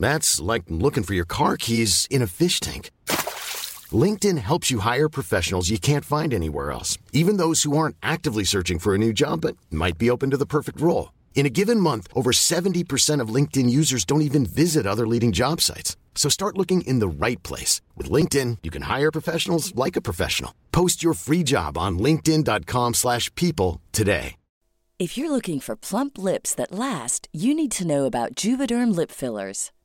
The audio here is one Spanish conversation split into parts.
That's like looking for your car keys in a fish tank. LinkedIn helps you hire professionals you can't find anywhere else, even those who aren't actively searching for a new job but might be open to the perfect role. In a given month, over 70% of LinkedIn users don't even visit other leading job sites. So start looking in the right place. With LinkedIn, you can hire professionals like a professional. Post your free job on linkedin.com slash people today. If you're looking for plump lips that last, you need to know about Juvederm lip fillers.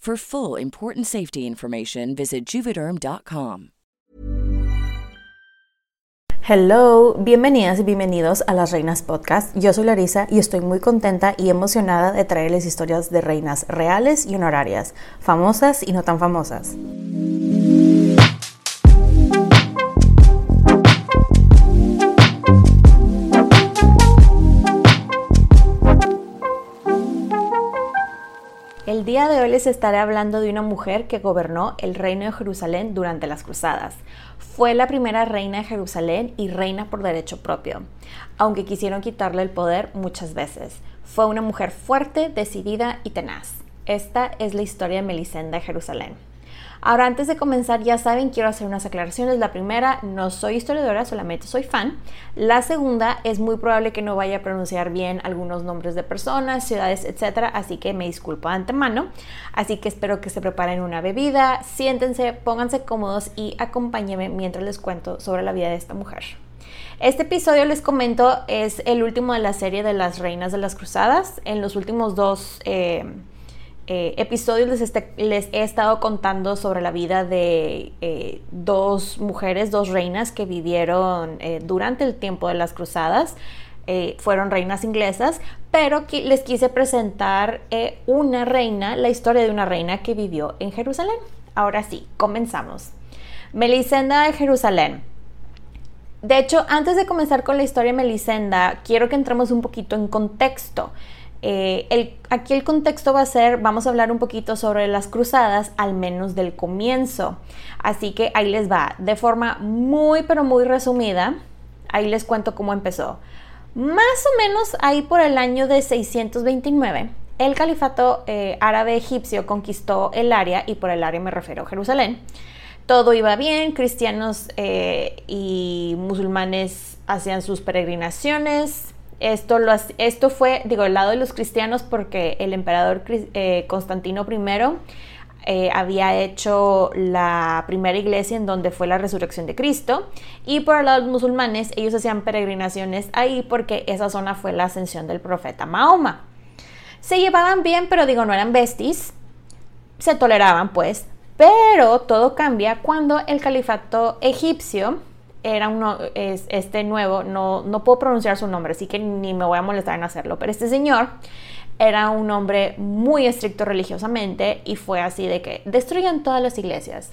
For full important safety information, visit juvederm.com. Hello, bienvenidas y bienvenidos a Las Reinas Podcast. Yo soy Larisa y estoy muy contenta y emocionada de traerles historias de reinas reales y honorarias, famosas y no tan famosas. El día de hoy les estaré hablando de una mujer que gobernó el reino de Jerusalén durante las cruzadas. Fue la primera reina de Jerusalén y reina por derecho propio, aunque quisieron quitarle el poder muchas veces. Fue una mujer fuerte, decidida y tenaz. Esta es la historia de Melisenda de Jerusalén. Ahora, antes de comenzar, ya saben, quiero hacer unas aclaraciones. La primera, no soy historiadora, solamente soy fan. La segunda, es muy probable que no vaya a pronunciar bien algunos nombres de personas, ciudades, etcétera, así que me disculpo de antemano. Así que espero que se preparen una bebida, siéntense, pónganse cómodos y acompáñenme mientras les cuento sobre la vida de esta mujer. Este episodio, les comento, es el último de la serie de las Reinas de las Cruzadas. En los últimos dos... Eh, eh, episodios les, este, les, he estado contando sobre la vida de eh, dos mujeres, dos reinas que vivieron eh, durante el tiempo de las cruzadas. fueron reinas inglesas, pero les quise presentar una reina, la historia de una reina que vivió en Jerusalén. Ahora sí, comenzamos. Melisenda de Jerusalén. De hecho, antes de comenzar con la historia de Melisenda, quiero que entremos un poquito en contexto. Eh, aquí el contexto va a ser, vamos a hablar un poquito sobre las cruzadas, al menos del comienzo. Así que ahí les va, de forma muy pero muy resumida, ahí les cuento cómo empezó. Más o menos ahí por el año de 629, el califato eh, árabe egipcio conquistó el área, y por el área me refiero a Jerusalén. Todo iba bien, cristianos eh, y musulmanes hacían sus peregrinaciones, esto, lo, esto fue, digo, el lado de los cristianos porque el emperador eh, Constantino I eh, había hecho la primera iglesia en donde fue la resurrección de Cristo y por el lado de los musulmanes ellos hacían peregrinaciones ahí porque esa zona fue la ascensión del profeta Mahoma. Se llevaban bien, pero digo, no eran besties, se toleraban pues, pero todo cambia cuando el califato egipcio era uno, es, este nuevo, no, no puedo pronunciar su nombre, así que ni me voy a molestar en hacerlo, pero este señor era un hombre muy estricto religiosamente y fue así de que destruyan todas las iglesias.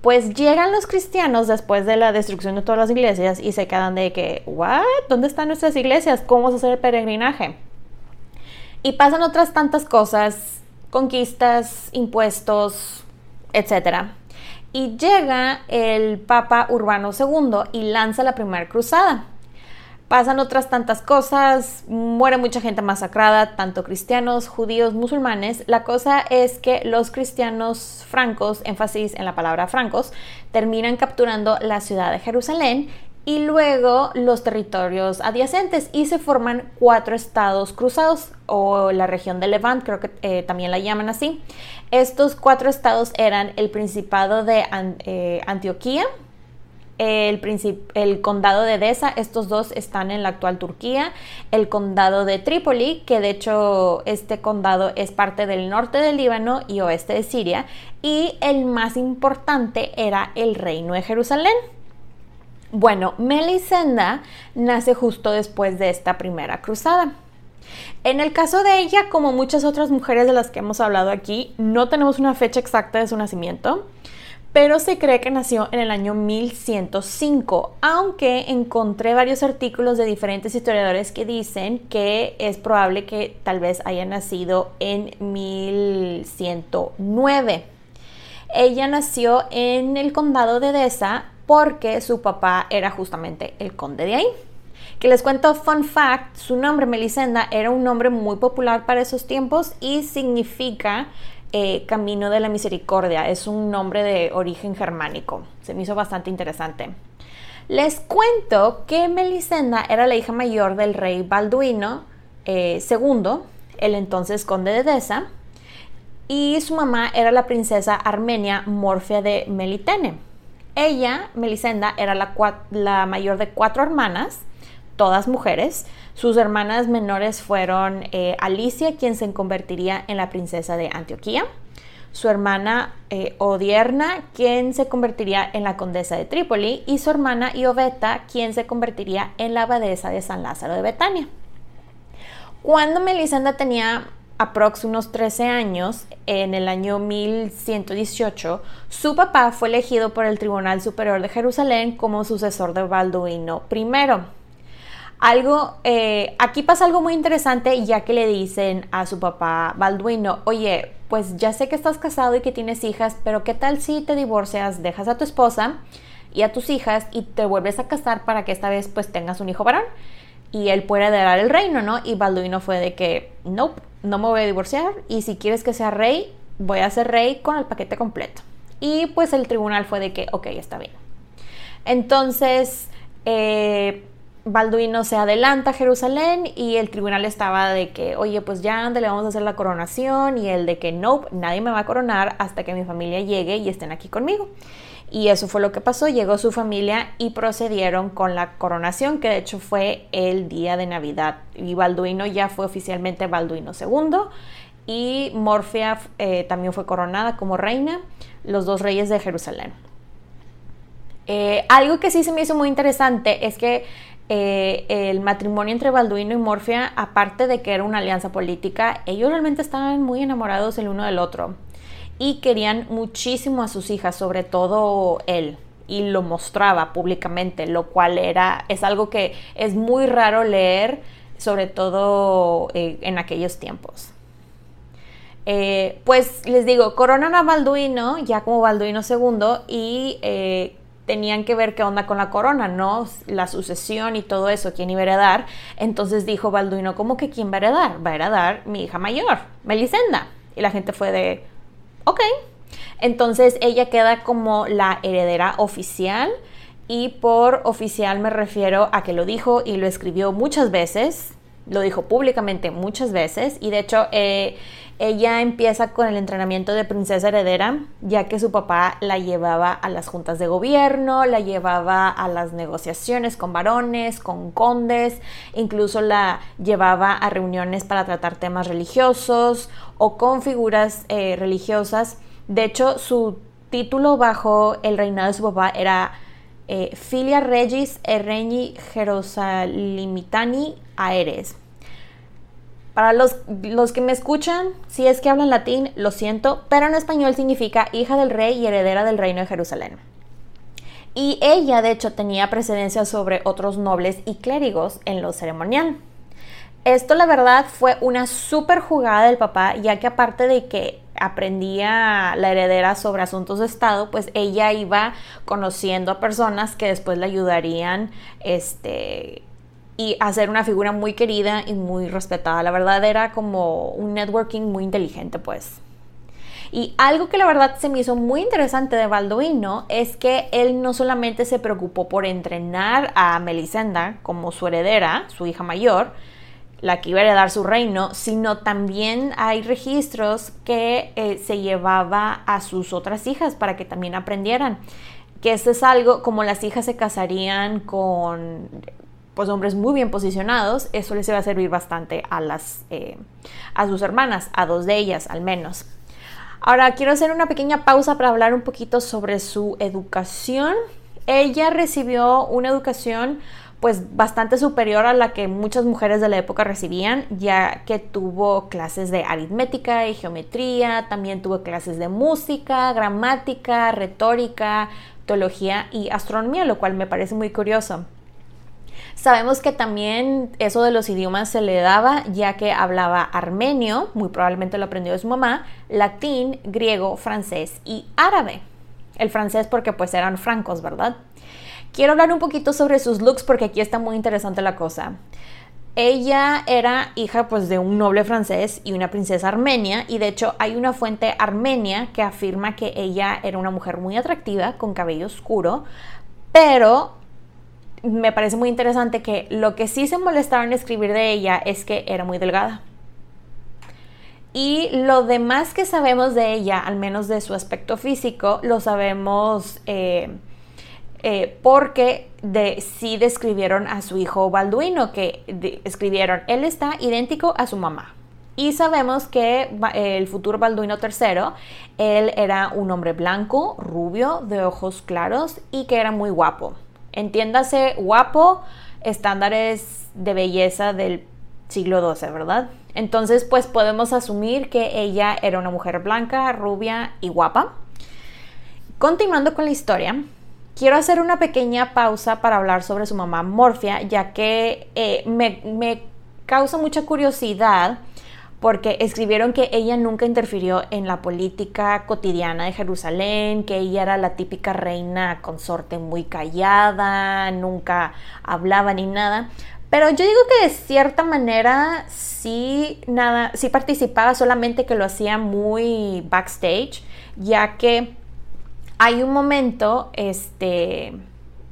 Pues llegan los cristianos después de la destrucción de todas las iglesias y se quedan de que, ¿what? ¿Dónde están nuestras iglesias? ¿Cómo vamos a hacer el peregrinaje? Y pasan otras tantas cosas, conquistas, impuestos, etc. Y llega el Papa Urbano II y lanza la primera cruzada pasan otras tantas cosas, muere mucha gente masacrada, tanto cristianos, judíos, musulmanes. La cosa es que los cristianos francos, énfasis en la palabra francos, terminan capturando la ciudad de Jerusalén y luego los territorios adyacentes y se forman cuatro estados cruzados o la región de Levant, creo que eh, también la llaman así. Estos cuatro estados eran el Principado de eh, Antioquía, el, el, condado de Edesa, estos dos están en la actual Turquía, el condado de Trípoli, que de hecho este condado es parte del norte del Líbano y oeste de Siria, y el más importante era el reino de Jerusalén. Bueno, Melisenda nace justo después de esta primera cruzada. En el caso de ella, como muchas otras mujeres de las que hemos hablado aquí, no tenemos una fecha exacta de su nacimiento pero se cree que nació en el año 1105, aunque encontré varios artículos de diferentes historiadores que dicen que es probable que tal vez haya nacido en 1109. Ella nació en el condado de Edesa porque su papá era justamente el conde de ahí. Que les cuento fun fact, su nombre Melisenda era un nombre muy popular para esos tiempos y significa eh, Camino de la Misericordia. Es un nombre de origen germánico. Se me hizo bastante interesante. Les cuento que Melisenda era la hija mayor del rey Balduino eh, II, el entonces conde de Edesa, y su mamá era la princesa armenia Morfia de Melitene. Ella, Melisenda, era la, mayor de cuatro hermanas, todas mujeres, sus hermanas menores fueron eh, Alicia, quien se convertiría en la princesa de Antioquía, su hermana eh, Odierna, quien se convertiría en la condesa de Trípoli, y su hermana Ioveta, quien se convertiría en la abadesa de San Lázaro de Betania. Cuando Melisenda tenía aprox unos 13 años, en el año 1118, su papá fue elegido por el Tribunal Superior de Jerusalén como sucesor de Balduino I. Algo, eh, aquí pasa algo muy interesante ya que le dicen a su papá Balduino, oye, pues ya sé que estás casado y que tienes hijas, pero ¿qué tal si te divorcias, dejas a tu esposa y a tus hijas y te vuelves a casar para que esta vez pues tengas un hijo varón? Y él puede heredar el reino, ¿no? Y Balduino fue de que, no, no me voy a divorciar y si quieres que sea rey, voy a ser rey con el paquete completo. Y pues el tribunal fue de que, ok, está bien. Entonces, eh, Balduino se adelanta a Jerusalén y el tribunal estaba de que, oye, pues ya le vamos a hacer la coronación y el de que, no, nadie me va a coronar hasta que mi familia llegue y estén aquí conmigo. Y eso fue lo que pasó, llegó su familia y procedieron con la coronación, que de hecho fue el día de Navidad. Y Balduino ya fue oficialmente Balduino II y Morfia eh, también fue coronada como reina, los dos reyes de Jerusalén. Eh, algo que sí se me hizo muy interesante es que eh, el matrimonio entre Balduino y Morfia, aparte de que era una alianza política, ellos realmente estaban muy enamorados el uno del otro y querían muchísimo a sus hijas, sobre todo él, y lo mostraba públicamente, lo cual era, es algo que es muy raro leer, sobre todo eh, en aquellos tiempos. Eh, pues les digo, coronan a Balduino ya como Balduino II y tenían que ver qué onda con la corona, ¿no? La sucesión y todo eso, quién iba a heredar. Entonces dijo Balduino, ¿cómo que quién va a heredar? Va a heredar mi hija mayor, Melisenda. Y la gente fue de, ok. Entonces ella queda como la heredera oficial. Y por oficial me refiero a que lo dijo y lo escribió muchas veces, lo dijo públicamente muchas veces y de hecho eh, ella empieza con el entrenamiento de princesa heredera, ya que su papá la llevaba a las juntas de gobierno, la llevaba a las negociaciones con varones, con condes, incluso la llevaba a reuniones para tratar temas religiosos o con figuras eh, religiosas. De hecho, su título bajo el reinado de su papá era eh, Filia Regis Erregni Jerusalimitani Aeres para los, los, que me escuchan, si es que hablan latín, lo siento, pero en español significa hija del rey y heredera del reino de Jerusalén. Y ella, de hecho, tenía precedencia sobre otros nobles y clérigos en lo ceremonial. Esto la verdad fue una súper jugada del papá, ya que aparte de que aprendía la heredera sobre asuntos de Estado, pues ella iba conociendo a personas que después le ayudarían este, y hacer una figura muy querida y muy respetada. La verdad era como un networking muy inteligente, pues. Y algo que la verdad se me hizo muy interesante de Balduino es que él no solamente se preocupó por entrenar a Melisenda como su heredera, su hija mayor, la que iba a heredar su reino, sino también hay registros que eh, se llevaba a sus otras hijas para que también aprendieran. Que esto es algo como las hijas se casarían con pues hombres muy bien posicionados, eso les iba a servir bastante a las eh, a sus hermanas, a dos de ellas al menos. Ahora quiero hacer una pequeña pausa para hablar un poquito sobre su educación. Ella recibió una educación pues bastante superior a la que muchas mujeres de la época recibían, ya que tuvo clases de aritmética y geometría, también tuvo clases de música, gramática, retórica, teología y astronomía, lo cual me parece muy curioso. Sabemos que también eso de los idiomas se le daba ya que hablaba armenio, muy probablemente lo aprendió de su mamá, latín, griego, francés y árabe. El francés porque pues eran francos, ¿verdad? Quiero hablar un poquito sobre sus looks porque aquí está muy interesante la cosa. Ella era hija pues de un noble francés y una princesa armenia y de hecho hay una fuente armenia que afirma que ella era una mujer muy atractiva con cabello oscuro, pero me parece muy interesante que lo que sí se molestaron en escribir de ella es que era muy delgada. Y lo demás que sabemos de ella, al menos de su aspecto físico, lo sabemos eh, eh, porque de, sí describieron a su hijo Balduino, que escribieron, él está idéntico a su mamá. Y sabemos que el futuro Balduino III, él era un hombre blanco, rubio, de ojos claros y que era muy guapo. Entiéndase, guapo, estándares de belleza del siglo XII, ¿verdad? Entonces, pues podemos asumir que ella era una mujer blanca, rubia y guapa. Continuando con la historia, quiero hacer una pequeña pausa para hablar sobre su mamá Morfia, ya que eh, me, causa mucha curiosidad porque escribieron que ella nunca interfirió en la política cotidiana de Jerusalén, que ella era la típica reina consorte muy callada, nunca hablaba ni nada. Pero yo digo que de cierta manera sí, nada, sí participaba, solamente que lo hacía muy backstage, ya que hay un momento este,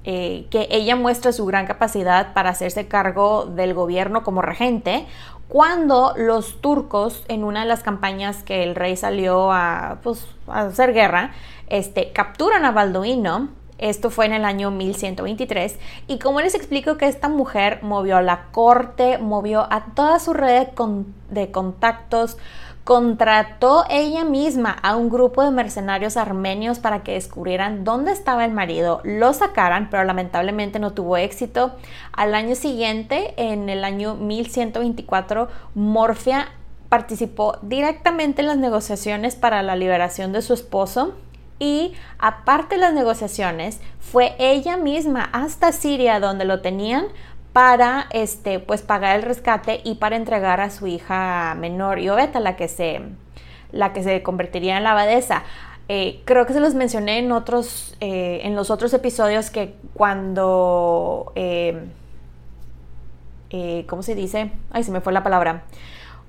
eh, que ella muestra su gran capacidad para hacerse cargo del gobierno como regente, cuando los turcos, en una de las campañas que el rey salió a, pues, hacer guerra, este, capturan a Balduino. Esto fue en el año 1123. Y como les explico que esta mujer movió a la corte, movió a toda su red de contactos, contrató ella misma a un grupo de mercenarios armenios para que descubrieran dónde estaba el marido, lo sacaran, pero lamentablemente no tuvo éxito. Al año siguiente, en el año 1124, Morfia participó directamente en las negociaciones para la liberación de su esposo y aparte de las negociaciones, fue ella misma hasta Siria donde lo tenían para este, pues, pagar el rescate y para entregar a su hija menor, Yoveta, la que se, la que se convertiría en la abadesa. Eh, creo que se los mencioné en otros, eh, en los otros episodios que cuando, eh, ¿cómo se dice? Ay, se me fue la palabra.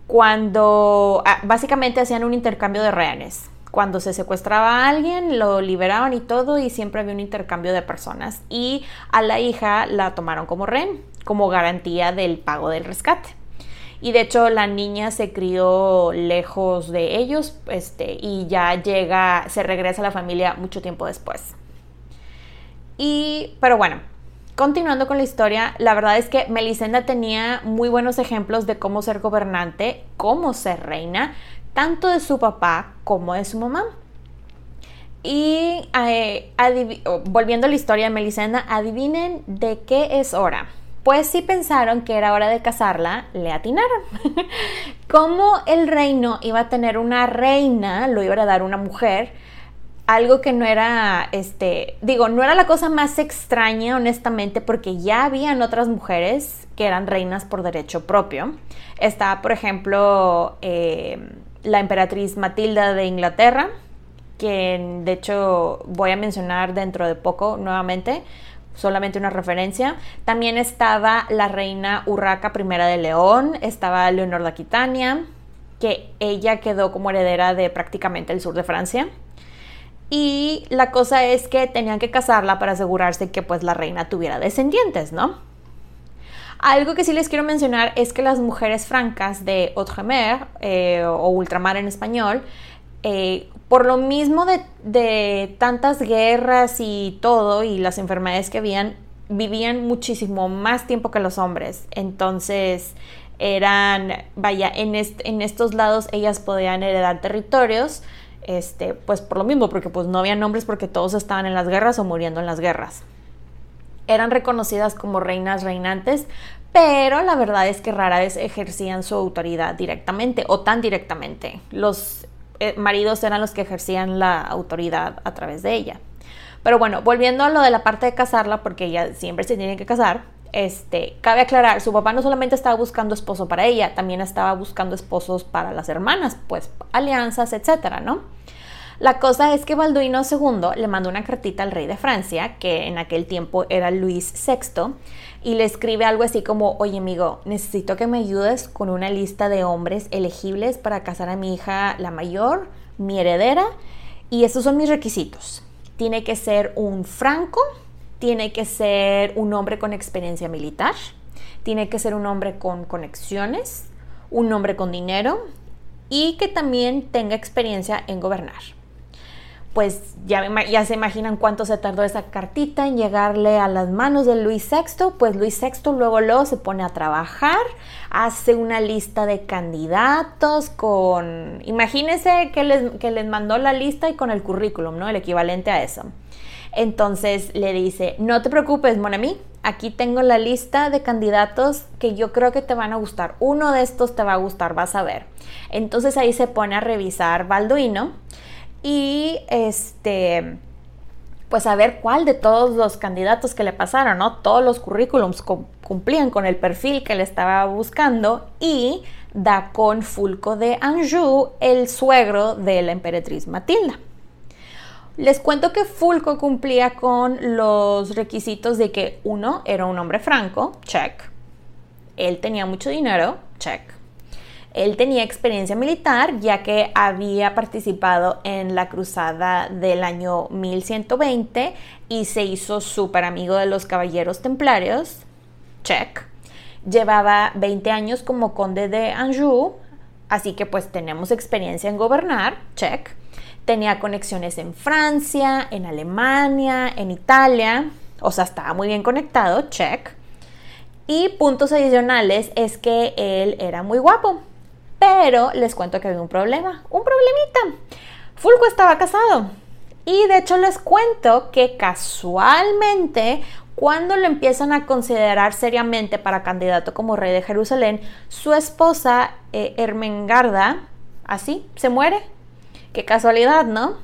Cuando ah, básicamente hacían un intercambio de rehenes cuando se secuestraba a alguien, lo liberaban y todo, y siempre había un intercambio de personas. Y a la hija la tomaron como rehén, como garantía del pago del rescate. Y de hecho la niña se crió lejos de ellos este, y ya llega, se regresa a la familia mucho tiempo después. Y, pero bueno, continuando con la historia, la verdad es que Melisenda tenía muy buenos ejemplos de cómo ser gobernante, cómo ser reina, tanto de su papá como de su mamá. Y eh, volviendo a la historia de Melisenda, adivinen de qué es hora. Pues si pensaron que era hora de casarla, le atinaron. Como el reino iba a tener una reina, lo iba a dar una mujer, algo que no era, este, digo, no era la cosa más extraña, honestamente, porque ya habían otras mujeres que eran reinas por derecho propio. Está, por ejemplo, eh, la emperatriz Matilda de Inglaterra, que de hecho voy a mencionar dentro de poco nuevamente, solamente una referencia. También estaba la reina Urraca I de León, estaba Leonor de Aquitania, que ella quedó como heredera de prácticamente el sur de Francia. Y la cosa es que tenían que casarla para asegurarse que pues la reina tuviera descendientes, ¿no? Algo que sí les quiero mencionar es que las mujeres francas de Outremer eh, o ultramar en español, eh, por lo mismo de, tantas guerras y todo y las enfermedades que habían, vivían muchísimo más tiempo que los hombres. Entonces eran, vaya, en, en estos lados ellas podían heredar territorios este, pues por lo mismo, porque pues no había nombres porque todos estaban en las guerras o muriendo en las guerras. Eran reconocidas como reinas reinantes, pero la verdad es que rara vez ejercían su autoridad directamente o tan directamente. Los maridos eran los que ejercían la autoridad a través de ella. Pero bueno, volviendo a lo de la parte de casarla, porque ella siempre se tiene que casar, este, cabe aclarar, su papá no solamente estaba buscando esposo para ella, también estaba buscando esposos para las hermanas, pues alianzas, etcétera, ¿no? La cosa es que Balduino II le mandó una cartita al rey de Francia, que en aquel tiempo era Luis VI, y le escribe algo así como, oye amigo, necesito que me ayudes con una lista de hombres elegibles para casar a mi hija la mayor, mi heredera, y estos son mis requisitos. Tiene que ser un franco, tiene que ser un hombre con experiencia militar, tiene que ser un hombre con conexiones, un hombre con dinero y que también tenga experiencia en gobernar. Pues ya, se imaginan cuánto se tardó esa cartita en llegarle a las manos de Luis VI, pues Luis VI luego luego se pone a trabajar, hace una lista de candidatos con, imagínense que les, que les mandó la lista y con el currículum, ¿no? El equivalente a eso. Entonces le dice, no te preocupes, Monami, aquí tengo la lista de candidatos que yo creo que te van a gustar. Uno de estos te va a gustar, vas a ver. Entonces ahí se pone a revisar Balduino y este pues a ver cuál de todos los candidatos que le pasaron, ¿no? Todos los currículums cumplían con el perfil que le estaba buscando y da con Fulco de Anjou, el suegro de la emperatriz Matilda. Les cuento que Fulco cumplía con los requisitos de que uno era un hombre franco, check. Él tenía mucho dinero, check. Él tenía experiencia militar ya que había participado en la cruzada del año 1120 y se hizo súper amigo de los caballeros templarios, check. Llevaba 20 años como conde de Anjou, así que pues tenemos experiencia en gobernar, check. Tenía conexiones en Francia, en Alemania, en Italia, o sea, estaba muy bien conectado, check. Y puntos adicionales es que él era muy guapo, pero les cuento que había un problema, un problemita. Fulco estaba casado. Y de hecho les cuento que casualmente cuando lo empiezan a considerar seriamente para candidato como rey de Jerusalén, su esposa eh, Ermengarda, así, se muere Qué casualidad, ¿no?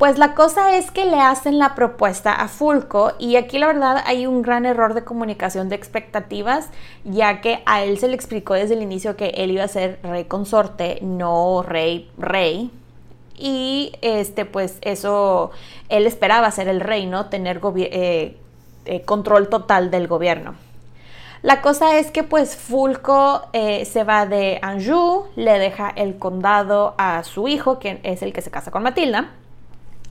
Pues la cosa es que le hacen la propuesta a Fulco y aquí la verdad hay un gran error de comunicación de expectativas, ya que a él se le explicó desde el inicio que él iba a ser rey consorte, no rey rey. Y este, pues eso, él esperaba ser el rey, ¿no? Tener eh, eh, control total del gobierno. La cosa es que pues Fulco eh, se va de Anjou, le deja el condado a su hijo, que es el que se casa con Matilda,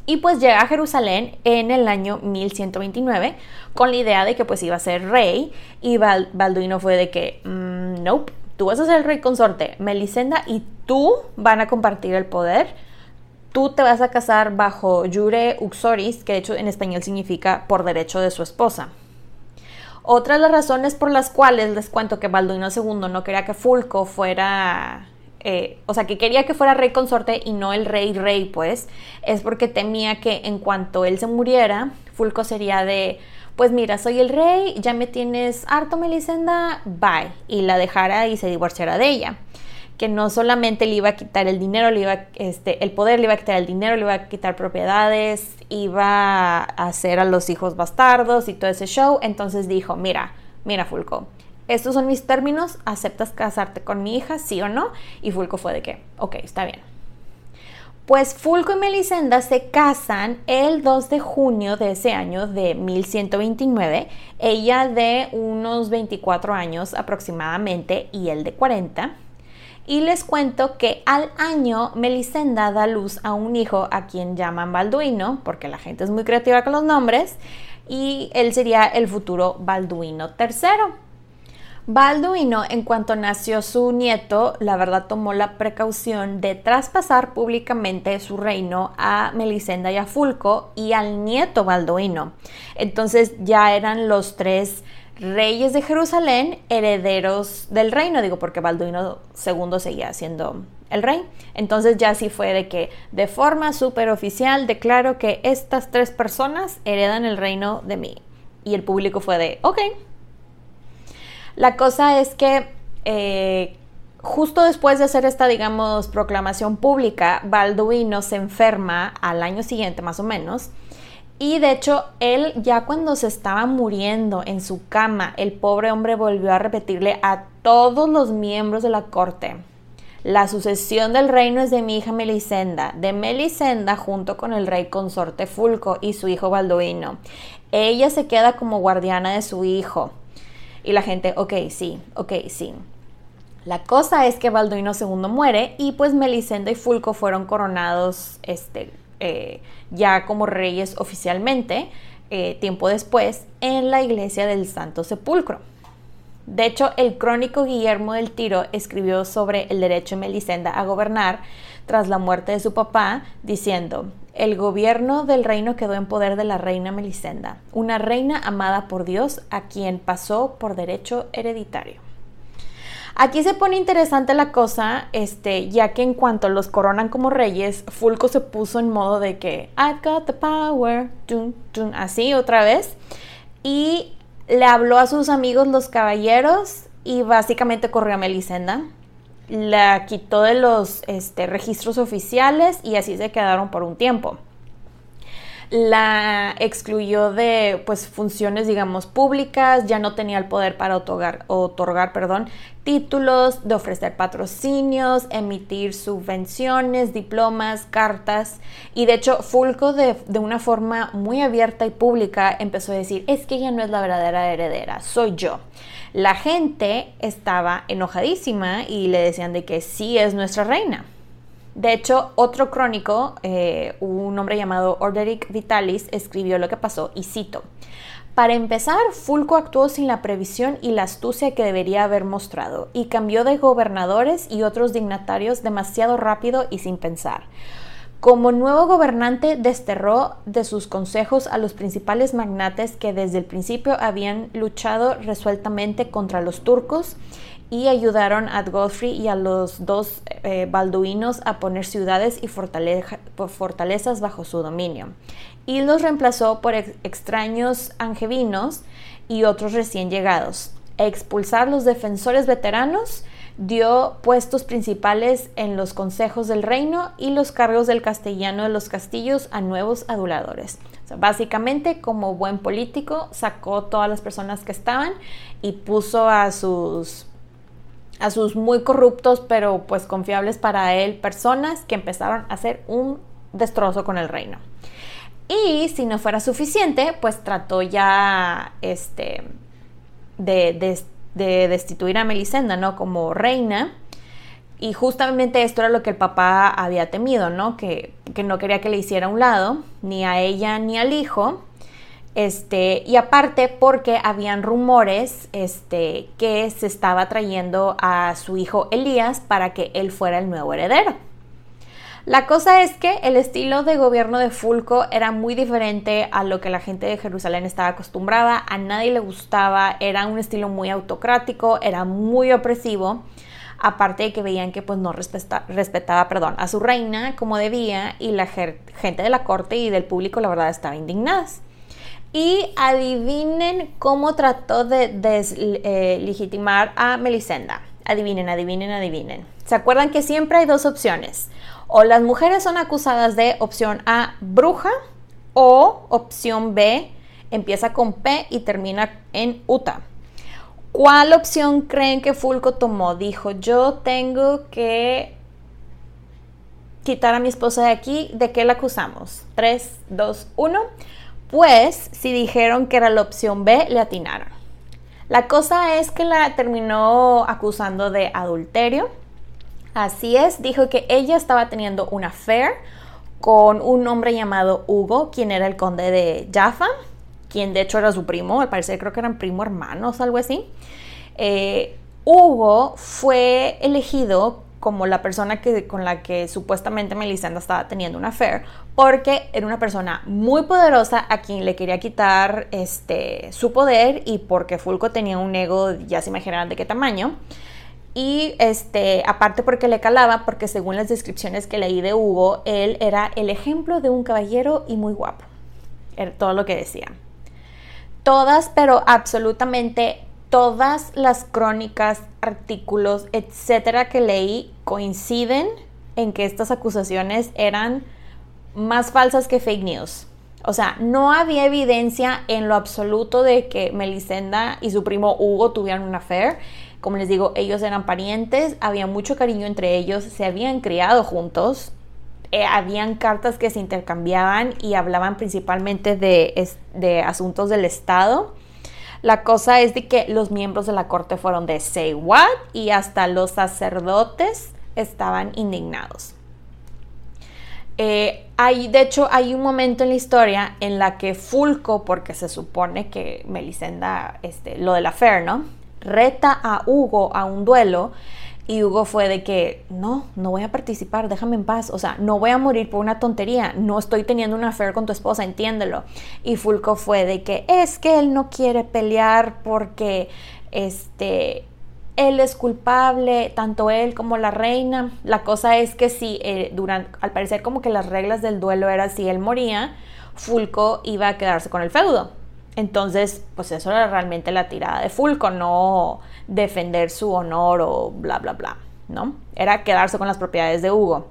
y pues llega a Jerusalén en el año 1129 con la idea de que pues iba a ser rey y Balduino fue de que, mm, nope, tú vas a ser el rey consorte, Melisenda y tú van a compartir el poder. Tú te vas a casar bajo Jure Uxoris, que de hecho en español significa por derecho de su esposa. Otra de las razones por las cuales les cuento que Balduino II no quería que Fulco fuera, eh, o sea, que quería que fuera rey consorte y no el rey rey, pues, es porque temía que en cuanto él se muriera, Fulco sería de, pues mira, soy el rey, ya me tienes harto Melisenda, bye, y la dejara y se divorciara de ella. que no solamente le iba a quitar el dinero, le iba, este, el poder, le iba a quitar el dinero, le iba a quitar propiedades, iba a hacer a los hijos bastardos y todo ese show. Entonces dijo, mira, mira Fulco, estos son mis términos, ¿aceptas casarte con mi hija, sí o no? Y Fulco fue de que, ok, está bien. Pues Fulco y Melisenda se casan el 2 de junio de ese año de 1129, ella de unos 24 años aproximadamente y él de 40 y les cuento que al año Melisenda da luz a un hijo a quien llaman Balduino, porque la gente es muy creativa con los nombres, y él sería el futuro Balduino III. Balduino, en cuanto nació su nieto, la verdad tomó la precaución de traspasar públicamente su reino a Melisenda y a Fulco y al nieto Balduino. Entonces ya eran los tres reyes de Jerusalén, herederos del reino, digo porque Balduino II seguía siendo el rey. Entonces ya sí fue de que de forma súper oficial declaro que estas tres personas heredan el reino de mí. Y el público fue de, ok. La cosa es que eh, justo después de hacer esta, digamos, proclamación pública, Balduino se enferma al año siguiente más o menos y de hecho, él ya cuando se estaba muriendo en su cama, el pobre hombre volvió a repetirle a todos los miembros de la corte, la sucesión del reino es de mi hija Melisenda, de Melisenda junto con el rey consorte Fulco y su hijo Balduino. Ella se queda como guardiana de su hijo. Y la gente, ok, sí, ok, sí. La cosa es que Balduino II muere y pues Melisenda y Fulco fueron coronados este, eh, ya como reyes oficialmente, eh, tiempo después, en la iglesia del Santo Sepulcro. De hecho, el crónico Guillermo del Tiro escribió sobre el derecho de Melisenda a gobernar tras la muerte de su papá, diciendo, el gobierno del reino quedó en poder de la reina Melisenda, una reina amada por Dios a quien pasó por derecho hereditario. Aquí se pone interesante la cosa, este, ya que en cuanto los coronan como reyes, Fulco se puso en modo de que I've got the power, así otra vez, y le habló a sus amigos los caballeros y básicamente corrió a Melisenda. La quitó de los este, registros oficiales y así se quedaron por un tiempo la excluyó de pues funciones digamos públicas, ya no tenía el poder para otorgar, otorgar perdón, títulos, de ofrecer patrocinios, emitir subvenciones, diplomas, cartas y de hecho Fulco de, de una forma muy abierta y pública empezó a decir es que ella no es la verdadera heredera, soy yo. La gente estaba enojadísima y le decían de que sí es nuestra reina. De hecho, otro crónico, eh, un hombre llamado Orderic Vitalis, escribió lo que pasó y cito. Para empezar, Fulco actuó sin la previsión y la astucia que debería haber mostrado y cambió de gobernadores y otros dignatarios demasiado rápido y sin pensar. Como nuevo gobernante desterró de sus consejos a los principales magnates que desde el principio habían luchado resueltamente contra los turcos y ayudaron a Godfrey y a los dos eh, balduinos a poner ciudades y fortalezas bajo su dominio. Y los reemplazó por extraños angevinos y otros recién llegados. A expulsar los defensores veteranos, dio puestos principales en los consejos del reino y los cargos del castellano de los castillos a nuevos aduladores. básicamente, como buen político, sacó todas las personas que estaban y puso a sus a sus muy corruptos, pero pues confiables para él, personas que empezaron a hacer un destrozo con el reino. Y si no fuera suficiente, pues trató ya este, de, destituir a Melisenda, ¿no? Como reina. Y justamente esto era lo que el papá había temido, ¿no? Que, que no quería que le hiciera un lado, ni a ella ni al hijo. Este, y aparte porque habían rumores este, que se estaba trayendo a su hijo Elías para que él fuera el nuevo heredero. La cosa es que el estilo de gobierno de Fulco era muy diferente a lo que la gente de Jerusalén estaba acostumbrada, a nadie le gustaba, era un estilo muy autocrático, era muy opresivo, aparte de que veían que pues no respetaba perdón, a su reina como debía y la gente de la corte y del público la verdad estaba indignadas. Y adivinen cómo trató de deslegitimar a Melisenda. Adivinen, adivinen, adivinen. ¿Se acuerdan que siempre hay dos opciones? O las mujeres son acusadas de opción A, bruja, o opción B, empieza con P y termina en UTA. ¿Cuál opción creen que Fulco tomó? Dijo, yo tengo que quitar a mi esposa de aquí. ¿De qué la acusamos? 3, 2, 1. Pues si dijeron que era la opción B, le atinaron. La cosa es que la terminó acusando de adulterio. Así es, dijo que ella estaba teniendo una affair con un hombre llamado Hugo, quien era el conde de Jaffa, quien de hecho era su primo, al parecer creo que eran primo hermanos, algo así. Eh, Hugo fue elegido como la persona que, con la que supuestamente Melisenda estaba teniendo una affair, porque era una persona muy poderosa a quien le quería quitar este, su poder y porque Fulco tenía un ego, ya se imaginarán de qué tamaño. Y este, aparte porque le calaba, porque según las descripciones que leí de Hugo, él era el ejemplo de un caballero y muy guapo. Era todo lo que decía. Todas, pero absolutamente todas las crónicas, artículos, etcétera que leí coinciden en que estas acusaciones eran más falsas que fake news. O sea, no había evidencia en lo absoluto de que Melisenda y su primo Hugo tuvieran una affair. Como les digo, ellos eran parientes, había mucho cariño entre ellos, se habían criado juntos, eh, habían cartas que se intercambiaban y hablaban principalmente de, de asuntos del Estado. La cosa es de que los miembros de la corte fueron de say what y hasta los sacerdotes estaban indignados. Eh, hay, de hecho, hay un momento en la historia en la que Fulco, porque se supone que Melisenda, este, lo de la Fer, ¿no? Reta a Hugo a un duelo y Hugo fue de que, no, no voy a participar, déjame en paz. O sea, no voy a morir por una tontería. No estoy teniendo una affair con tu esposa, entiéndelo. Y Fulco fue de que es que él no quiere pelear porque este, él es culpable, tanto él como la reina. La cosa es que si, eh, durante, al parecer como que las reglas del duelo era si él moría, Fulco iba a quedarse con el feudo. Entonces, pues eso era realmente la tirada de Fulco, no defender su honor o bla, bla, bla, ¿no? Era quedarse con las propiedades de Hugo.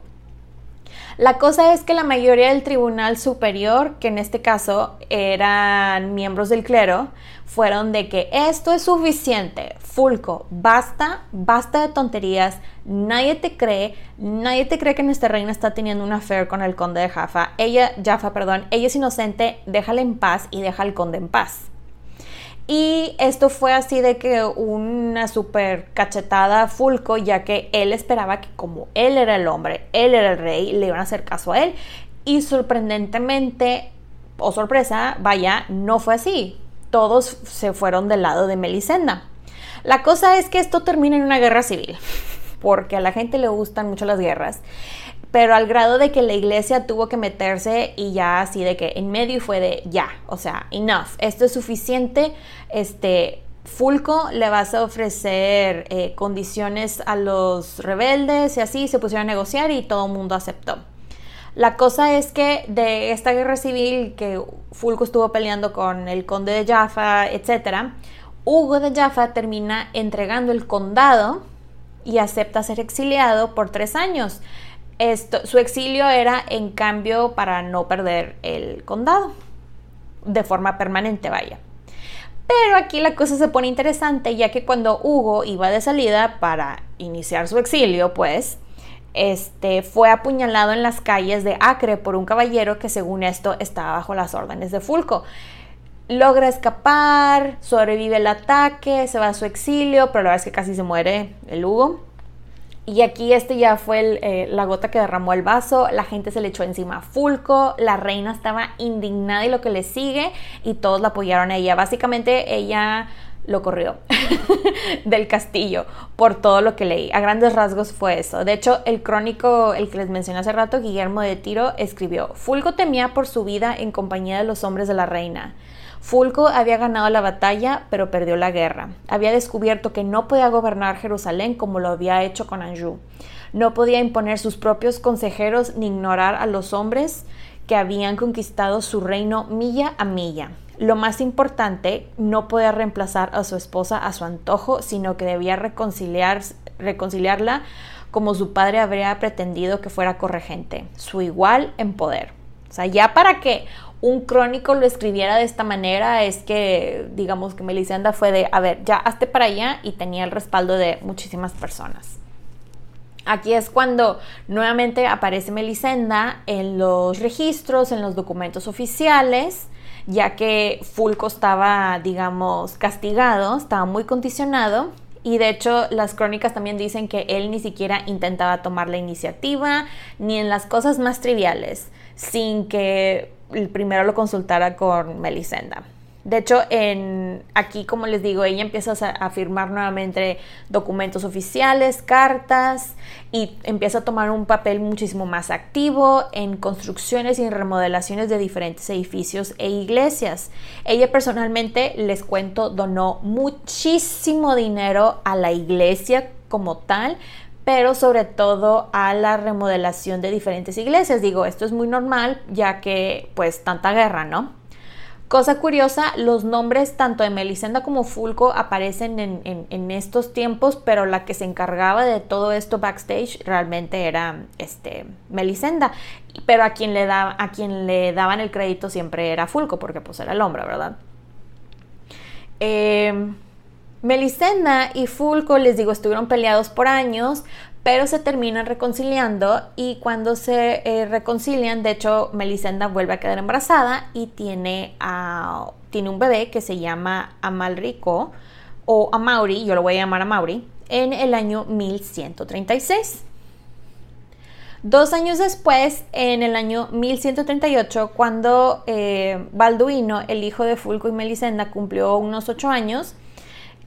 La cosa es que la mayoría del Tribunal Superior, que en este caso eran miembros del clero, fueron de que esto es suficiente, Fulco, basta, basta de tonterías, nadie te cree, nadie te cree que nuestra reina está teniendo una affair con el conde de Jaffa, ella, Jaffa, perdón, ella es inocente, déjala en paz y deja al conde en paz. Y esto fue así de que una super cachetada a Fulco, ya que él esperaba que como él era el hombre, él era el rey, le iban a hacer caso a él. Y sorprendentemente, o sorpresa, vaya, no fue así. Todos se fueron del lado de Melisenda. La cosa es que esto termina en una guerra civil, porque a la gente le gustan mucho las guerras pero al grado de que la iglesia tuvo que meterse y ya así de que en medio fue de ya, o sea, enough, esto es suficiente, este, Fulco le vas a ofrecer eh, condiciones a los rebeldes y así se pusieron a negociar y todo el mundo aceptó. La cosa es que de esta guerra civil que Fulco estuvo peleando con el conde de Jaffa, etc., Hugo de Jaffa termina entregando el condado y acepta ser exiliado por tres años su exilio era en cambio para no perder el condado, de forma permanente, vaya. Pero aquí la cosa se pone interesante, ya que cuando Hugo iba de salida para iniciar su exilio, pues, este, fue apuñalado en las calles de Acre por un caballero que según esto estaba bajo las órdenes de Fulco. Logra escapar, sobrevive el ataque, se va a su exilio, pero la verdad es que casi se muere el Hugo. Y aquí este ya fue eh, la gota que derramó el vaso, la gente se le echó encima a Fulco, la reina estaba indignada y lo que le sigue y todos la apoyaron a ella. Básicamente ella lo corrió del castillo por todo lo que leí. A grandes rasgos fue eso. De hecho, el crónico, el que les mencioné hace rato, Guillermo de Tiro, escribió, Fulco temía por su vida en compañía de los hombres de la reina. Fulco había ganado la batalla, pero perdió la guerra. Había descubierto que no podía gobernar Jerusalén como lo había hecho con Anjou. No podía imponer sus propios consejeros ni ignorar a los hombres que habían conquistado su reino milla a milla. Lo más importante, no podía reemplazar a su esposa a su antojo, sino que debía reconciliar, reconciliarla como su padre habría pretendido que fuera corregente, su igual en poder. O sea, ya para que un crónico lo escribiera de esta manera es que, digamos que Melisenda fue de, a ver, ya hazte para allá y tenía el respaldo de muchísimas personas. Aquí es cuando nuevamente aparece Melisenda en los registros, en los documentos oficiales, ya que Fulco estaba, digamos, castigado, estaba muy condicionado. Y de hecho las crónicas también dicen que él ni siquiera intentaba tomar la iniciativa, ni en las cosas más triviales, sin que primero lo consultara con Melisenda. De hecho, en, aquí, como les digo, ella empieza a, firmar nuevamente documentos oficiales, cartas, y empieza a tomar un papel muchísimo más activo en construcciones y remodelaciones de diferentes edificios e iglesias. Ella personalmente, les cuento, donó muchísimo dinero a la iglesia como tal, pero sobre todo a la remodelación de diferentes iglesias. Digo, esto es muy normal ya que pues tanta guerra, ¿no? Cosa curiosa, los nombres tanto de Melisenda como Fulco aparecen en, estos tiempos, pero la que se encargaba de todo esto backstage realmente era este, Melisenda. Pero a quien, le da, a quien le daban el crédito siempre era Fulco, porque pues era el hombre, ¿verdad? Eh, Melisenda y Fulco, les digo, estuvieron peleados por años, pero se terminan reconciliando y cuando se eh, reconcilian, de hecho, Melisenda vuelve a quedar embarazada y tiene, tiene un bebé que se llama Amalrico o Amauri, yo lo voy a llamar Amauri, en el año 1136. Dos años después, en el año 1138, cuando eh, Balduino, el hijo de Fulco y Melisenda, cumplió unos ocho años,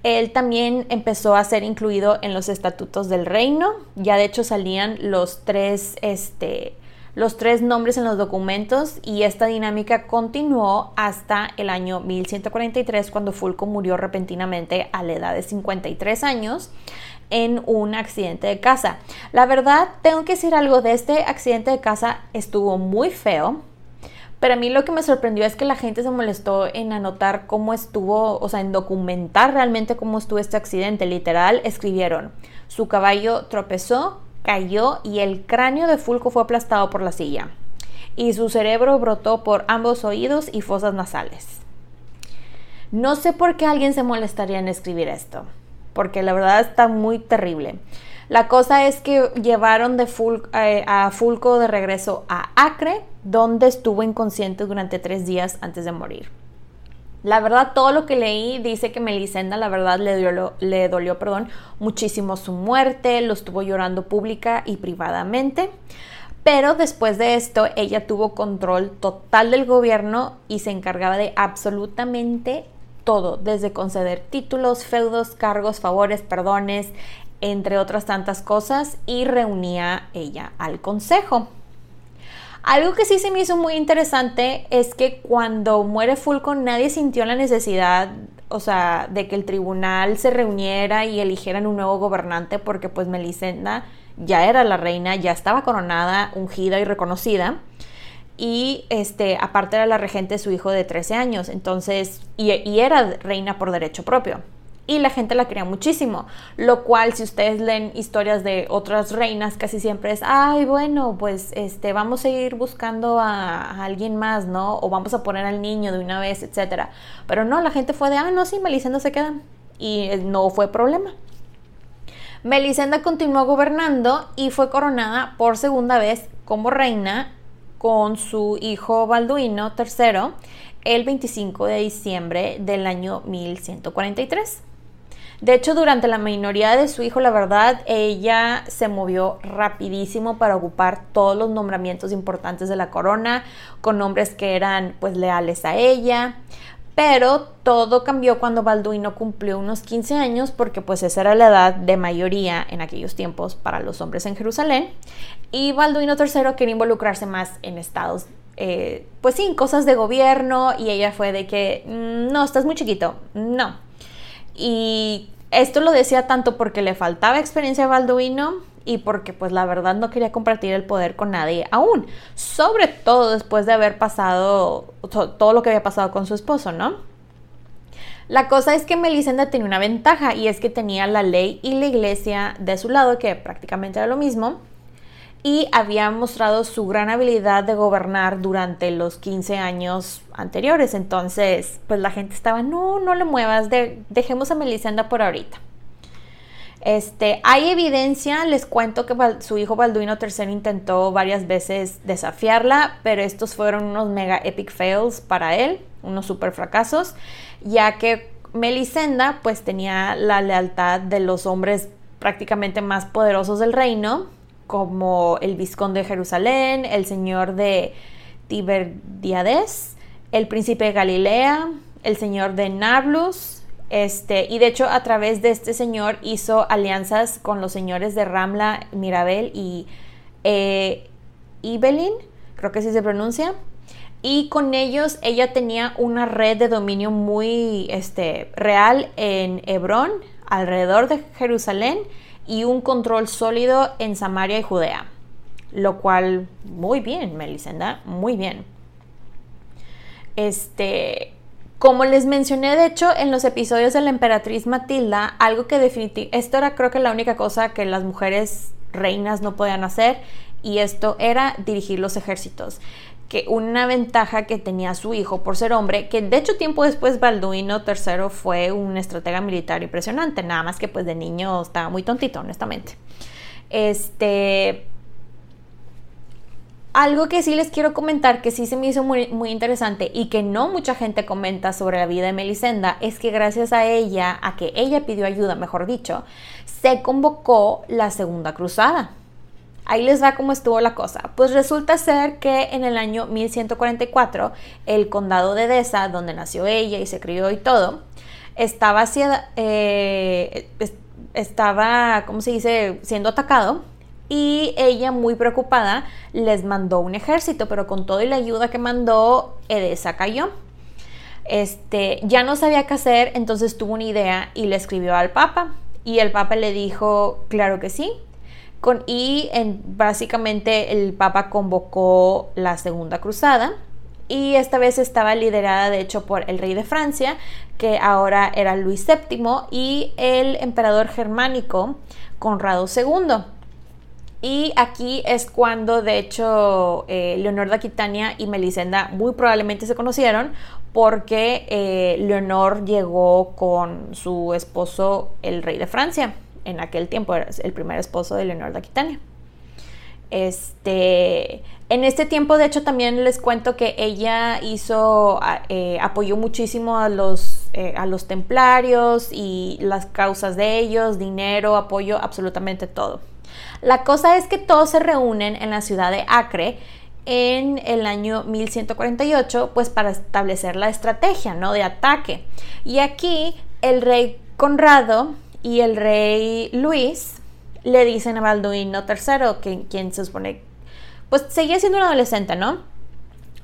él también empezó a ser incluido en los estatutos del reino. Ya de hecho salían los tres, este, los tres nombres en los documentos y esta dinámica continuó hasta el año 1143 cuando Fulco murió repentinamente a la edad de 53 años en un accidente de casa. La verdad, tengo que decir algo de este accidente de casa, estuvo muy feo pero a mí lo que me sorprendió es que la gente se molestó en anotar cómo estuvo, o sea, en documentar realmente cómo estuvo este accidente. Literal, escribieron, su caballo tropezó, cayó y el cráneo de Fulco fue aplastado por la silla. Y su cerebro brotó por ambos oídos y fosas nasales. No sé por qué alguien se molestaría en escribir esto, porque la verdad está muy terrible. La cosa es que llevaron de eh, a Fulco de regreso a Acre, donde estuvo inconsciente durante tres días antes de morir. La verdad, todo lo que leí dice que Melisenda, la verdad, le dolió, le dolió perdón, muchísimo su muerte, lo estuvo llorando pública y privadamente. Pero después de esto, ella tuvo control total del gobierno y se encargaba de absolutamente todo, desde conceder títulos, feudos, cargos, favores, perdones, entre otras tantas cosas, y reunía ella al consejo. Algo que sí se me hizo muy interesante es que cuando muere Fulco nadie sintió la necesidad, o sea, de que el tribunal se reuniera y eligieran un nuevo gobernante porque pues Melisenda ya era la reina, ya estaba coronada, ungida y reconocida. Y este, aparte era la regente de su hijo de 13 años, entonces, y era reina por derecho propio y la gente la quería muchísimo, lo cual si ustedes leen historias de otras reinas casi siempre es, ay, bueno, pues este vamos a ir buscando a, alguien más, ¿no? O vamos a poner al niño de una vez, etcétera. Pero no, la gente fue de, ah, no, sí, Melisenda se queda y eh, no fue problema. Melisenda continuó gobernando y fue coronada por segunda vez como reina con su hijo Balduino III el 25 de diciembre del año 1143. De hecho, durante la minoría de su hijo, la verdad, ella se movió rapidísimo para ocupar todos los nombramientos importantes de la corona, con hombres que eran pues leales a ella. Pero todo cambió cuando Balduino cumplió unos 15 años porque pues esa era la edad de mayoría en aquellos tiempos para los hombres en Jerusalén. Y Balduino III quería involucrarse más en estados, eh, pues sí, cosas de gobierno y ella fue de que, mm, no, estás muy chiquito, no, y esto lo decía tanto porque le faltaba experiencia a Balduino y porque pues la verdad no quería compartir el poder con nadie aún, sobre todo después de haber pasado todo lo que había pasado con su esposo, ¿no? La cosa es que Melisenda tenía una ventaja y es que tenía la ley y la iglesia de su lado, que prácticamente era lo mismo, y había mostrado su gran habilidad de gobernar durante los 15 años anteriores. Entonces, pues la gente estaba, no, no le muevas, dejemos a Melisenda por ahorita. Este, hay evidencia, les cuento que su hijo Balduino III intentó varias veces desafiarla, pero estos fueron unos mega epic fails para él, unos super fracasos ya que Melisenda pues tenía la lealtad de los hombres prácticamente más poderosos del reino, como el vizconde de Jerusalén, el señor de Tiberdiades, el príncipe de Galilea, el señor de Nablus, este, y de hecho a través de este señor hizo alianzas con los señores de Ramla, Mirabel y eh, creo que así se pronuncia y con ellos ella tenía una red de dominio muy este, real en Hebrón, alrededor de Jerusalén, y un control sólido en Samaria y Judea. Lo cual, muy bien, Melisenda, muy bien. Este, como les mencioné, de hecho, en los episodios de la emperatriz Matilda, algo que definitivamente, esto era creo que la única cosa que las mujeres reinas no podían hacer, y esto era dirigir los ejércitos que una ventaja que tenía su hijo por ser hombre, que de hecho tiempo después Balduino III fue un estratega militar impresionante, nada más que pues de niño estaba muy tontito, honestamente. Este, algo que sí les quiero comentar, que sí se me hizo muy, muy, interesante y que no mucha gente comenta sobre la vida de Melisenda, es que gracias a ella, a que ella pidió ayuda, mejor dicho, se convocó la Segunda Cruzada. Ahí les va cómo estuvo la cosa. Pues resulta ser que en el año 1144, el condado de Edesa, donde nació ella y se crió y todo, estaba, eh, estaba ¿cómo se dice?, siendo atacado. Y ella, muy preocupada, les mandó un ejército, pero con toda la ayuda que mandó, Edesa cayó. Este, ya no sabía qué hacer, entonces tuvo una idea y le escribió al Papa. Y el Papa le dijo, claro que sí, y en, básicamente el Papa convocó la Segunda Cruzada y esta vez estaba liderada de hecho por el rey de Francia, que ahora era Luis VII, y el emperador germánico Conrado II. Y aquí es cuando, de hecho, eh, Leonor de Aquitania y Melisenda muy probablemente se conocieron porque eh, Leonor llegó con su esposo, el rey de Francia en aquel tiempo era el primer esposo de Leonor de Aquitania. Este, en este tiempo, de hecho, también les cuento que ella hizo, eh, apoyó muchísimo a los, eh, a los templarios y las causas de ellos, dinero, apoyo, absolutamente todo. La cosa es que todos se reúnen en la ciudad de Acre en el año 1148, pues para establecer la estrategia, ¿no? De ataque. Y aquí el rey Conrado y el rey Luis le dicen a Balduino III, que, quien se supone, pues seguía siendo un adolescente, ¿no?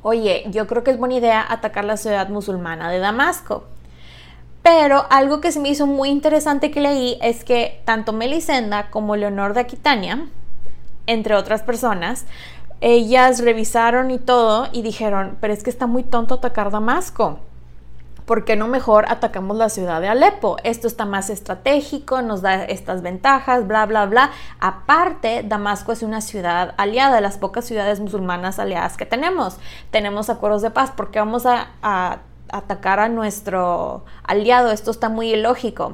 Oye, yo creo que es buena idea atacar la ciudad musulmana de Damasco. Pero algo que se me hizo muy interesante que leí es que tanto Melisenda como Leonor de Aquitania, entre otras personas, ellas revisaron y todo y dijeron, pero es que está muy tonto atacar Damasco. ¿Por qué no mejor atacamos la ciudad de Alepo? Esto está más estratégico, nos da estas ventajas, bla, bla, bla. Aparte, Damasco es una ciudad aliada, de las pocas ciudades musulmanas aliadas que tenemos. Tenemos acuerdos de paz, ¿por qué vamos a, atacar a nuestro aliado? Esto está muy ilógico.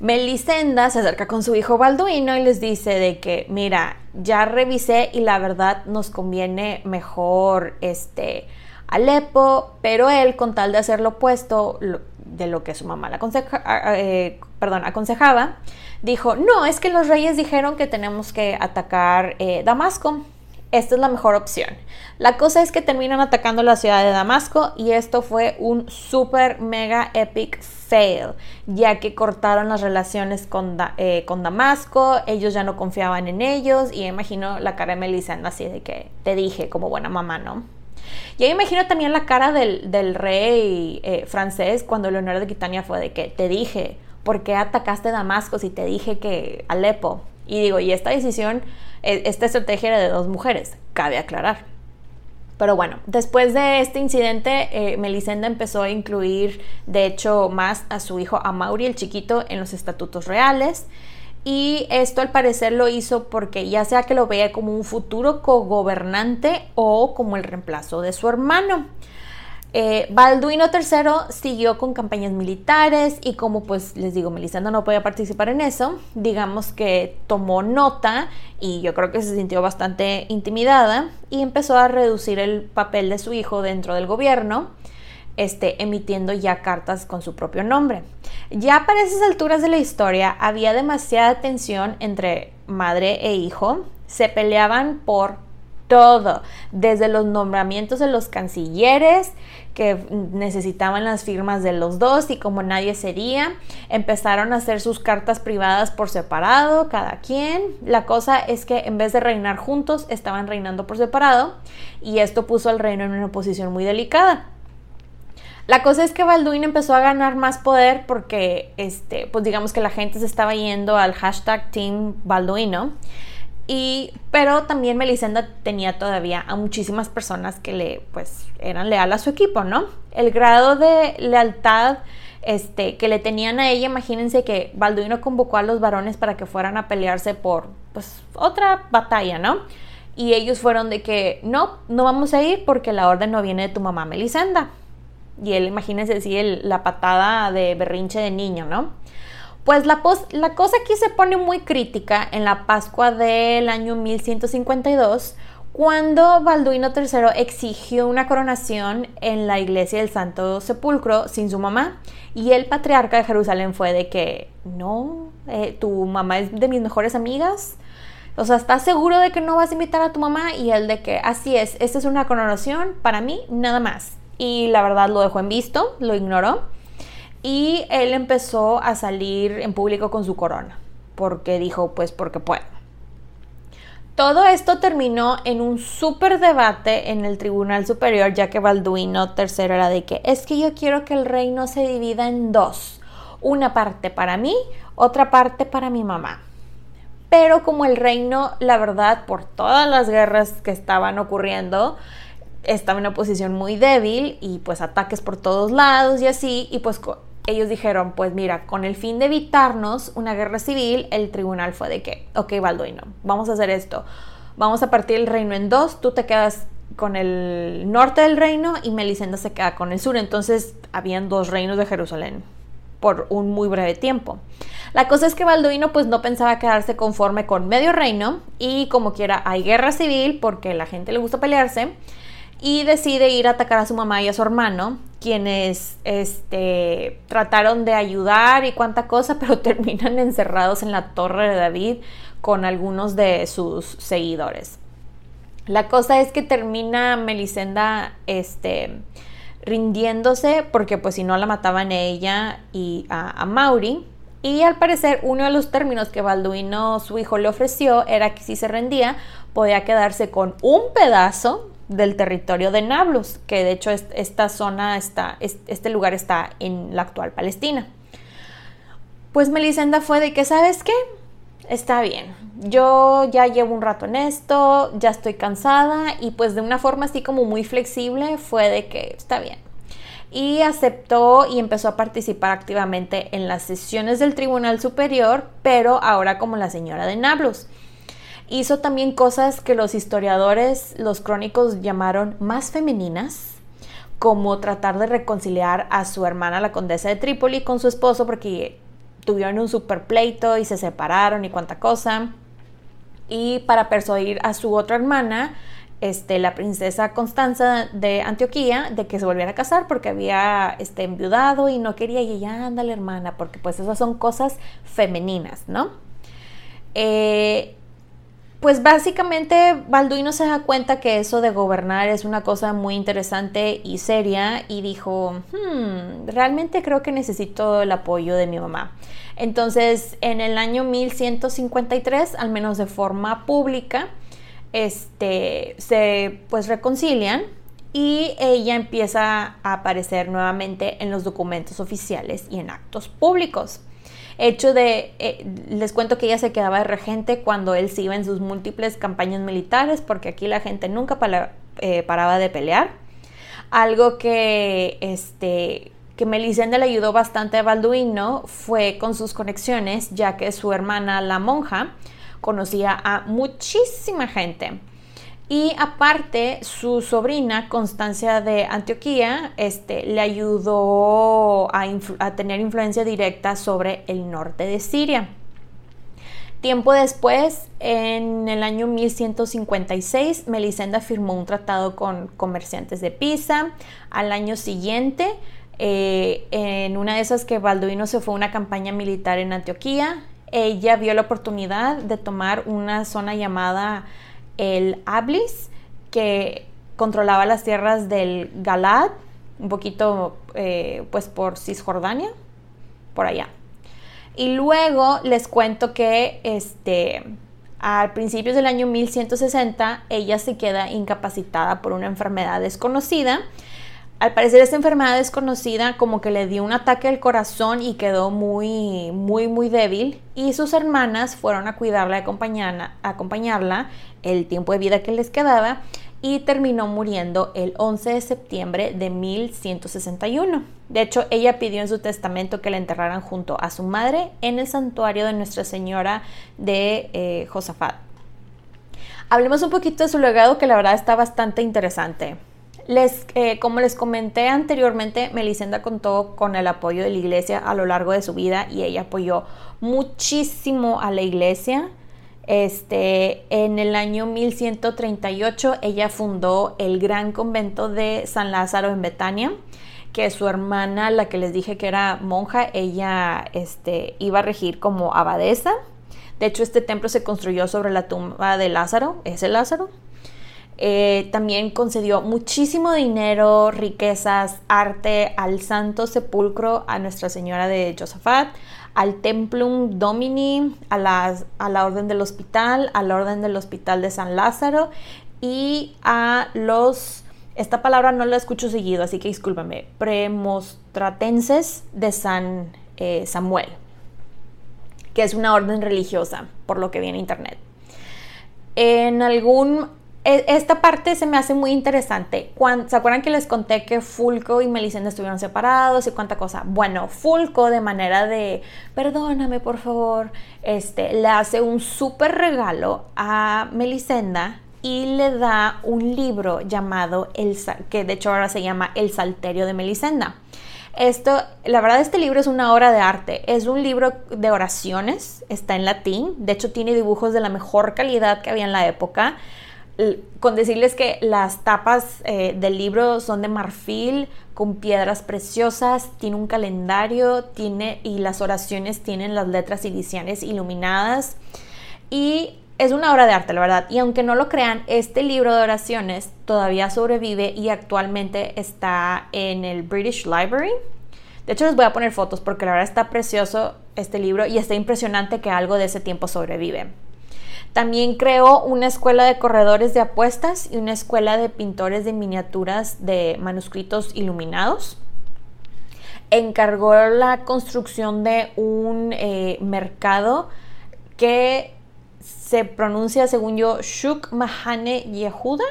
Melisenda se acerca con su hijo Balduino y les dice de que, mira, ya revisé y la verdad nos conviene mejor este Alepo, pero él, con tal de hacer lo opuesto de lo que su mamá le eh, aconsejaba, dijo, no, es que los reyes dijeron que tenemos que atacar eh, Damasco. Esta es la mejor opción. La cosa es que terminan atacando la ciudad de Damasco y esto fue un super mega epic fail, ya que cortaron las relaciones con, eh, con Damasco, ellos ya no confiaban en ellos y imagino la cara de Melisandre así de que te dije como buena mamá, ¿no? Y ahí imagino también la cara del, rey eh, francés cuando Leonardo de Aquitania fue de que te dije, ¿por qué atacaste Damasco si te dije que Alepo? Y digo, y esta decisión, e, esta estrategia era de dos mujeres, cabe aclarar. Pero bueno, después de este incidente, eh, Melisenda empezó a incluir, de hecho, más a su hijo Amaury, el chiquito, en los estatutos reales. Y esto al parecer lo hizo porque ya sea que lo veía como un futuro cogobernante o como el reemplazo de su hermano. Eh, Balduino III siguió con campañas militares y como pues les digo, Melisandre no podía participar en eso, digamos que tomó nota y yo creo que se sintió bastante intimidada y empezó a reducir el papel de su hijo dentro del gobierno, este, emitiendo ya cartas con su propio nombre. Ya para esas alturas de la historia había demasiada tensión entre madre e hijo, se peleaban por todo, desde los nombramientos de los cancilleres que necesitaban las firmas de los dos y como nadie sería, empezaron a hacer sus cartas privadas por separado, cada quien. La cosa es que en vez de reinar juntos, estaban reinando por separado y esto puso al reino en una posición muy delicada. La cosa es que Balduino empezó a ganar más poder porque, este, pues digamos que la gente se estaba yendo al hashtag Team Balduino y, pero también Melisenda tenía todavía a muchísimas personas que le, pues, eran leal a su equipo, ¿no? El grado de lealtad este, que le tenían a ella, imagínense que Balduino convocó a los varones para que fueran a pelearse por, pues, otra batalla, ¿no? Y ellos fueron de que, no, no vamos a ir porque la orden no viene de tu mamá Melisenda. Y él, imagínense, sí, la patada de berrinche de niño, ¿no? Pues la, la cosa aquí se pone muy crítica en la Pascua del año 1152, cuando Balduino III exigió una coronación en la iglesia del Santo Sepulcro sin su mamá. Y el patriarca de Jerusalén fue de que, no, eh, tu mamá es de mis mejores amigas. O sea, ¿estás seguro de que no vas a invitar a tu mamá? Y él de que, así es, esta es una coronación para mí, nada más. Y la verdad lo dejó en visto, lo ignoró y él empezó a salir en público con su corona, porque dijo, pues porque puedo. Todo esto terminó en un súper debate en el Tribunal Superior, ya que Balduino III era de que es que yo quiero que el reino se divida en dos, una parte para mí, otra parte para mi mamá. Pero como el reino, la verdad, por todas las guerras que estaban ocurriendo, estaba en una posición muy débil y pues ataques por todos lados y así, y pues ellos dijeron, pues mira, con el fin de evitarnos una guerra civil, el tribunal fue de que, ok, Balduino, vamos a hacer esto. Vamos a partir el reino en dos, tú te quedas con el norte del reino y Melisenda se queda con el sur. Entonces habían dos reinos de Jerusalén por un muy breve tiempo. La cosa es que Balduino pues no pensaba quedarse conforme con medio reino y como quiera hay guerra civil porque la gente le gusta pelearse y decide ir a atacar a su mamá y a su hermano, quienes este, trataron de ayudar y cuánta cosa, pero terminan encerrados en la torre de David con algunos de sus seguidores. La cosa es que termina Melisenda este, rindiéndose porque pues si no la mataban ella y a, a Mauri. Y al parecer uno de los términos que Balduino, su hijo, le ofreció era que si se rendía podía quedarse con un pedazo del territorio de Nablus, que de hecho esta zona está, este lugar está en la actual Palestina. Pues Melisenda fue de que, ¿sabes qué? Está bien, yo ya llevo un rato en esto, ya estoy cansada y pues de una forma así como muy flexible fue de que está bien. Y aceptó y empezó a participar activamente en las sesiones del Tribunal Superior, pero ahora como la señora de Nablus. Hizo también cosas que los historiadores, los crónicos llamaron más femeninas, como tratar de reconciliar a su hermana, la condesa de Trípoli, con su esposo, porque tuvieron un super pleito y se separaron y cuánta cosa. Y para persuadir a su otra hermana, este, la princesa Constanza de Antioquía, de que se volviera a casar porque había este, enviudado y no quería, y ella, ándale hermana, porque pues esas son cosas femeninas, ¿no? Eh, pues básicamente Balduino se da cuenta que eso de gobernar es una cosa muy interesante y seria y dijo, hmm, realmente creo que necesito el apoyo de mi mamá. Entonces en el año 1153, al menos de forma pública, este, se pues reconcilian y ella empieza a aparecer nuevamente en los documentos oficiales y en actos públicos hecho de, eh, les cuento que ella se quedaba de regente cuando él se iba en sus múltiples campañas militares, porque aquí la gente nunca eh, paraba de pelear. Algo que, este, que Melisenda le ayudó bastante a Balduino fue con sus conexiones, ya que su hermana, la monja, conocía a muchísima gente. Y aparte, su sobrina, Constancia de Antioquía, este, le ayudó a, tener influencia directa sobre el norte de Siria. Tiempo después, en el año 1156, Melisenda firmó un tratado con comerciantes de Pisa. Al año siguiente, eh, en una de esas que Balduino se fue a una campaña militar en Antioquía, ella vio la oportunidad de tomar una zona llamada el Ablis, que controlaba las tierras del Galad, un poquito eh, pues por Cisjordania, por allá. Y luego les cuento que este, a principios del año 1160 ella se queda incapacitada por una enfermedad desconocida. Al parecer esta enfermedad desconocida como que le dio un ataque al corazón y quedó muy, muy, muy débil. Y sus hermanas fueron a cuidarla, a acompañarla el tiempo de vida que les quedaba y terminó muriendo el 11 de septiembre de 1161. De hecho, ella pidió en su testamento que la enterraran junto a su madre en el santuario de Nuestra Señora de eh, Josafat. Hablemos un poquito de su legado que la verdad está bastante interesante. Eh, como les comenté anteriormente, Melisenda contó con el apoyo de la iglesia a lo largo de su vida y ella apoyó muchísimo a la iglesia este, en el año 1138 ella fundó el gran convento de San Lázaro en Betania, que su hermana, la que les dije que era monja, ella este, iba a regir como abadesa. De hecho, este templo se construyó sobre la tumba de Lázaro, ese Lázaro. Eh, también concedió muchísimo dinero, riquezas, arte al Santo Sepulcro, a Nuestra Señora de Josafat, al Templum Domini, a la, a la Orden del Hospital, a la Orden del Hospital de San Lázaro y a los, esta palabra no la escucho seguido, así que discúlpame, premostratenses de San eh, Samuel, que es una orden religiosa, por lo que vi en internet. En algún esta parte se me hace muy interesante. ¿Se acuerdan que les conté que Fulco y Melisenda estuvieron separados y cuánta cosa? Bueno, Fulco de manera de, perdóname por favor, este, le hace un súper regalo a Melisenda y le da un libro llamado, el, que de hecho ahora se llama El Salterio de Melisenda. Esto, la verdad, este libro es una obra de arte. Es un libro de oraciones, está en latín. De hecho, tiene dibujos de la mejor calidad que había en la época con decirles que las tapas eh, del libro son de marfil con piedras preciosas, tiene un calendario, tiene y las oraciones tienen las letras iniciales iluminadas y es una obra de arte, la verdad. Y aunque no lo crean, este libro de oraciones todavía sobrevive y actualmente está en el British Library. De hecho, les voy a poner fotos porque la verdad está precioso este libro y está impresionante que algo de ese tiempo sobrevive. También creó una escuela de corredores de apuestas y una escuela de pintores de miniaturas de manuscritos iluminados. Encargó la construcción de un eh, mercado que se pronuncia, según yo, Shuk Mahane Yehuda,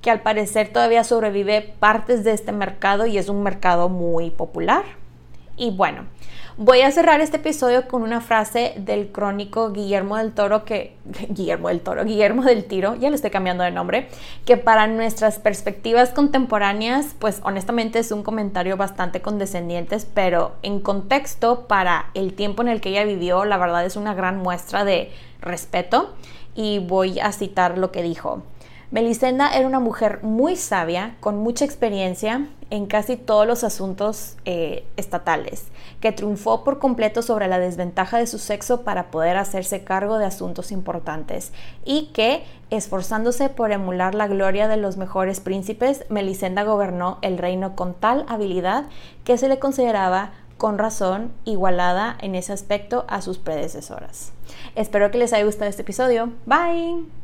que al parecer todavía sobrevive partes de este mercado y es un mercado muy popular. Y bueno, Voy a cerrar este episodio con una frase del crónico Guillermo del Toro, que Guillermo del Toro, Guillermo del Tiro, ya le estoy cambiando de nombre, que para nuestras perspectivas contemporáneas, pues honestamente es un comentario bastante condescendiente, pero en contexto para el tiempo en el que ella vivió, la verdad es una gran muestra de respeto y voy a citar lo que dijo. Melisenda era una mujer muy sabia, con mucha experiencia en casi todos los asuntos eh, estatales, que triunfó por completo sobre la desventaja de su sexo para poder hacerse cargo de asuntos importantes y que, esforzándose por emular la gloria de los mejores príncipes, Melisenda gobernó el reino con tal habilidad que se le consideraba con razón igualada en ese aspecto a sus predecesoras. Espero que les haya gustado este episodio. Bye.